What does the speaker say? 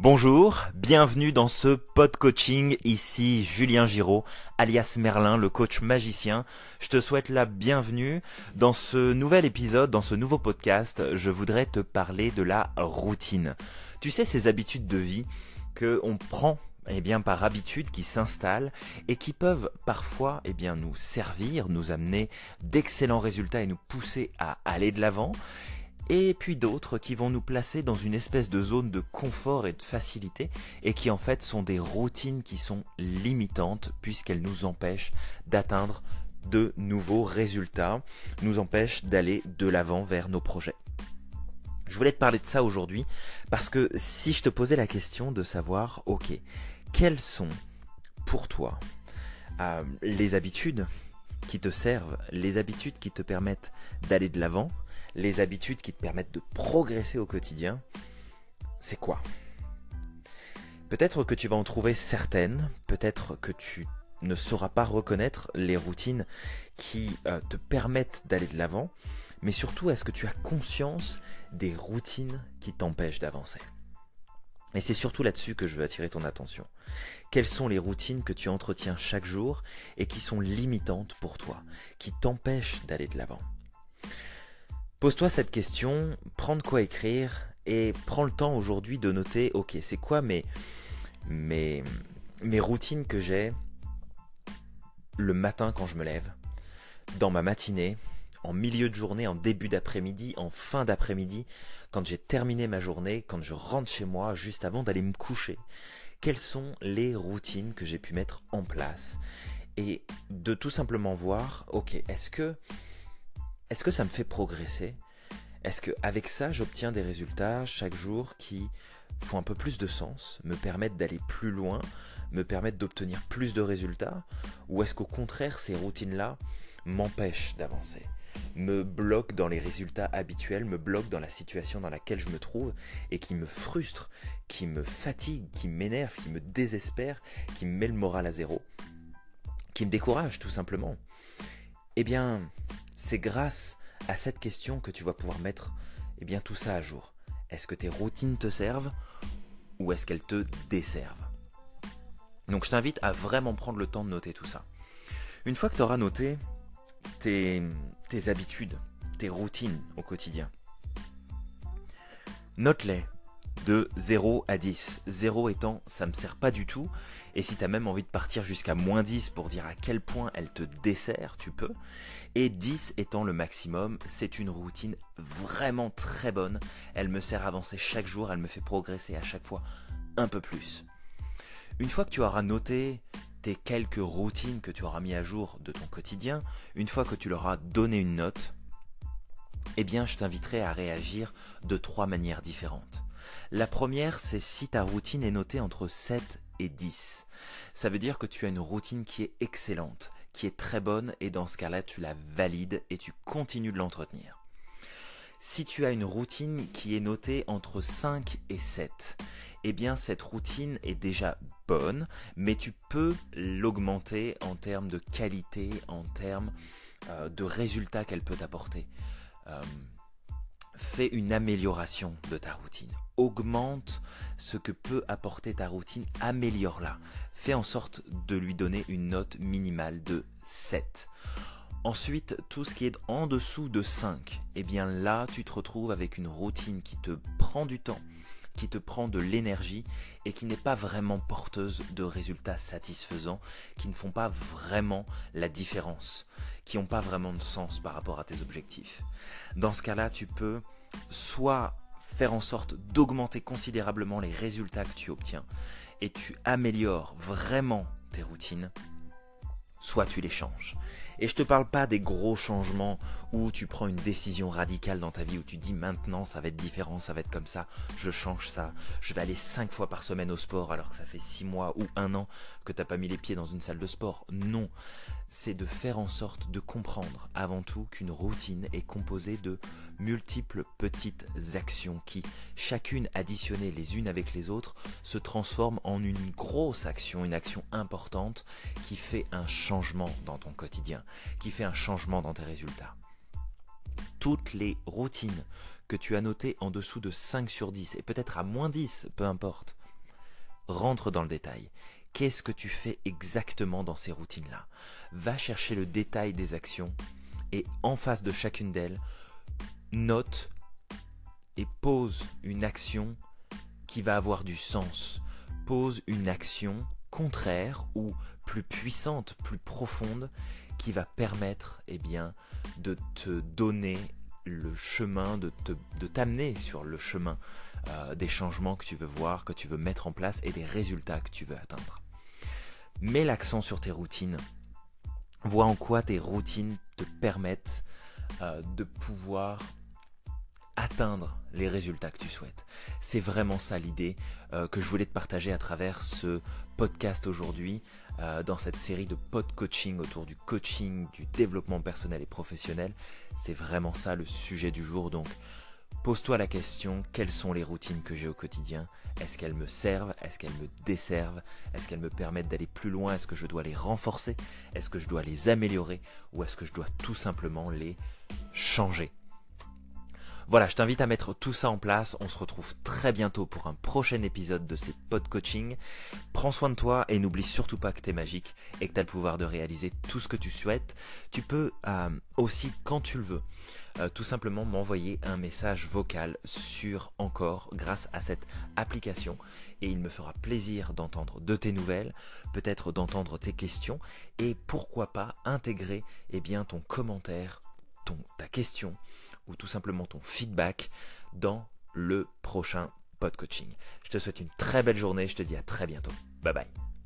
Bonjour, bienvenue dans ce pod coaching. Ici Julien Giraud, alias Merlin, le coach magicien. Je te souhaite la bienvenue dans ce nouvel épisode, dans ce nouveau podcast. Je voudrais te parler de la routine. Tu sais, ces habitudes de vie que on prend eh bien, par habitude qui s'installent et qui peuvent parfois eh bien, nous servir, nous amener d'excellents résultats et nous pousser à aller de l'avant et puis d'autres qui vont nous placer dans une espèce de zone de confort et de facilité, et qui en fait sont des routines qui sont limitantes, puisqu'elles nous empêchent d'atteindre de nouveaux résultats, nous empêchent d'aller de l'avant vers nos projets. Je voulais te parler de ça aujourd'hui, parce que si je te posais la question de savoir, ok, quelles sont pour toi euh, les habitudes qui te servent, les habitudes qui te permettent d'aller de l'avant, les habitudes qui te permettent de progresser au quotidien, c'est quoi? Peut-être que tu vas en trouver certaines, peut-être que tu ne sauras pas reconnaître les routines qui euh, te permettent d'aller de l'avant, mais surtout est-ce que tu as conscience des routines qui t'empêchent d'avancer? Et c'est surtout là-dessus que je veux attirer ton attention. Quelles sont les routines que tu entretiens chaque jour et qui sont limitantes pour toi, qui t'empêchent d'aller de l'avant? Pose-toi cette question, prends de quoi écrire et prends le temps aujourd'hui de noter, ok, c'est quoi mes, routines que j'ai le matin quand je me lève, dans ma matinée, en milieu de journée, en début d'après-midi, en fin d'après-midi, quand j'ai terminé ma journée, quand je rentre chez moi, juste avant d'aller me coucher. Quelles sont les routines que j'ai pu mettre en place Et de tout simplement voir, ok, est-ce que est-ce que ça me fait progresser? Est-ce qu'avec ça, j'obtiens des résultats chaque jour qui font un peu plus de sens, me permettent d'aller plus loin, me permettent d'obtenir plus de résultats? Ou est-ce qu'au contraire, ces routines-là m'empêchent d'avancer me bloquent dans les résultats habituels, me bloquent dans la situation dans laquelle je me trouve et qui me frustre, qui me fatigue, qui m'énerve, qui me désespère, qui me met le moral à zéro, qui me décourage tout simplement? Eh bien, c'est grâce à cette question que tu vas pouvoir mettre eh bien, tout ça à jour. Est-ce que tes routines te servent ou est-ce qu'elles te desservent? Donc je t'invite à vraiment prendre le temps de noter tout ça. Une fois que tu auras noté tes, tes habitudes, tes routines au quotidien, note-les de 0 à 10. 0 étant ça me sert pas du tout. Et si tu as même envie de partir jusqu'à moins 10 pour dire à quel point elle te dessert, tu peux. Et 10 étant le maximum, c'est une routine vraiment très bonne. Elle me sert à avancer chaque jour, elle me fait progresser à chaque fois un peu plus. Une fois que tu auras noté tes quelques routines que tu auras mis à jour de ton quotidien, une fois que tu leur as donné une note, eh bien je t'inviterai à réagir de trois manières différentes. La première, c'est si ta routine est notée entre 7 et 10. Ça veut dire que tu as une routine qui est excellente, qui est très bonne, et dans ce cas-là, tu la valides et tu continues de l'entretenir. Si tu as une routine qui est notée entre 5 et 7, eh bien cette routine est déjà bonne, mais tu peux l'augmenter en termes de qualité, en termes euh, de résultats qu'elle peut apporter. Euh, fais une amélioration de ta routine. Augmente ce que peut apporter ta routine, améliore-la. Fais en sorte de lui donner une note minimale de 7. Ensuite, tout ce qui est en dessous de 5, eh bien là, tu te retrouves avec une routine qui te prend du temps, qui te prend de l'énergie et qui n'est pas vraiment porteuse de résultats satisfaisants, qui ne font pas vraiment la différence, qui n'ont pas vraiment de sens par rapport à tes objectifs. Dans ce cas-là, tu peux soit faire en sorte d'augmenter considérablement les résultats que tu obtiens et tu améliores vraiment tes routines, soit tu les changes. Et je te parle pas des gros changements où tu prends une décision radicale dans ta vie, où tu dis maintenant ça va être différent, ça va être comme ça, je change ça, je vais aller 5 fois par semaine au sport alors que ça fait 6 mois ou un an que t'as pas mis les pieds dans une salle de sport. Non, c'est de faire en sorte de comprendre avant tout qu'une routine est composée de multiples petites actions qui, chacune additionnées les unes avec les autres, se transforment en une grosse action, une action importante qui fait un changement dans ton quotidien, qui fait un changement dans tes résultats toutes les routines que tu as notées en dessous de 5 sur 10, et peut-être à moins 10, peu importe, rentre dans le détail. Qu'est-ce que tu fais exactement dans ces routines-là? Va chercher le détail des actions et en face de chacune d'elles, note et pose une action qui va avoir du sens. Pose une action contraire ou plus puissante, plus profonde, qui va permettre eh de te donner le chemin, de, t'amener sur le chemin euh, des changements que tu veux voir, que tu veux mettre en place et des résultats que tu veux atteindre. Mets l'accent sur tes routines. Vois en quoi tes routines te permettent euh, de pouvoir atteindre les résultats que tu souhaites. C'est vraiment ça l'idée euh, que je voulais te partager à travers ce podcast aujourd'hui, euh, dans cette série de pod coaching autour du coaching, du développement personnel et professionnel. C'est vraiment ça le sujet du jour. Donc, pose-toi la question, quelles sont les routines que j'ai au quotidien? Est-ce qu'elles me servent? Est-ce qu'elles me desservent? Est-ce qu'elles me permettent d'aller plus loin? Est-ce que je dois les renforcer? Est-ce que je dois les améliorer? Ou est-ce que je dois tout simplement les changer? Voilà, je t'invite à mettre tout ça en place. On se retrouve très bientôt pour un prochain épisode de ces pod coaching. Prends soin de toi et n'oublie surtout pas que tu es magique et que tu as le pouvoir de réaliser tout ce que tu souhaites. Tu peux euh, aussi, quand tu le veux, euh, tout simplement m'envoyer un message vocal sur encore grâce à cette application et il me fera plaisir d'entendre de tes nouvelles, peut-être d'entendre tes questions et pourquoi pas intégrer eh bien, ton commentaire, ta question ou tout simplement ton feedback dans le prochain pod coaching. Je te souhaite une très belle journée, je te dis à très bientôt. Bye bye.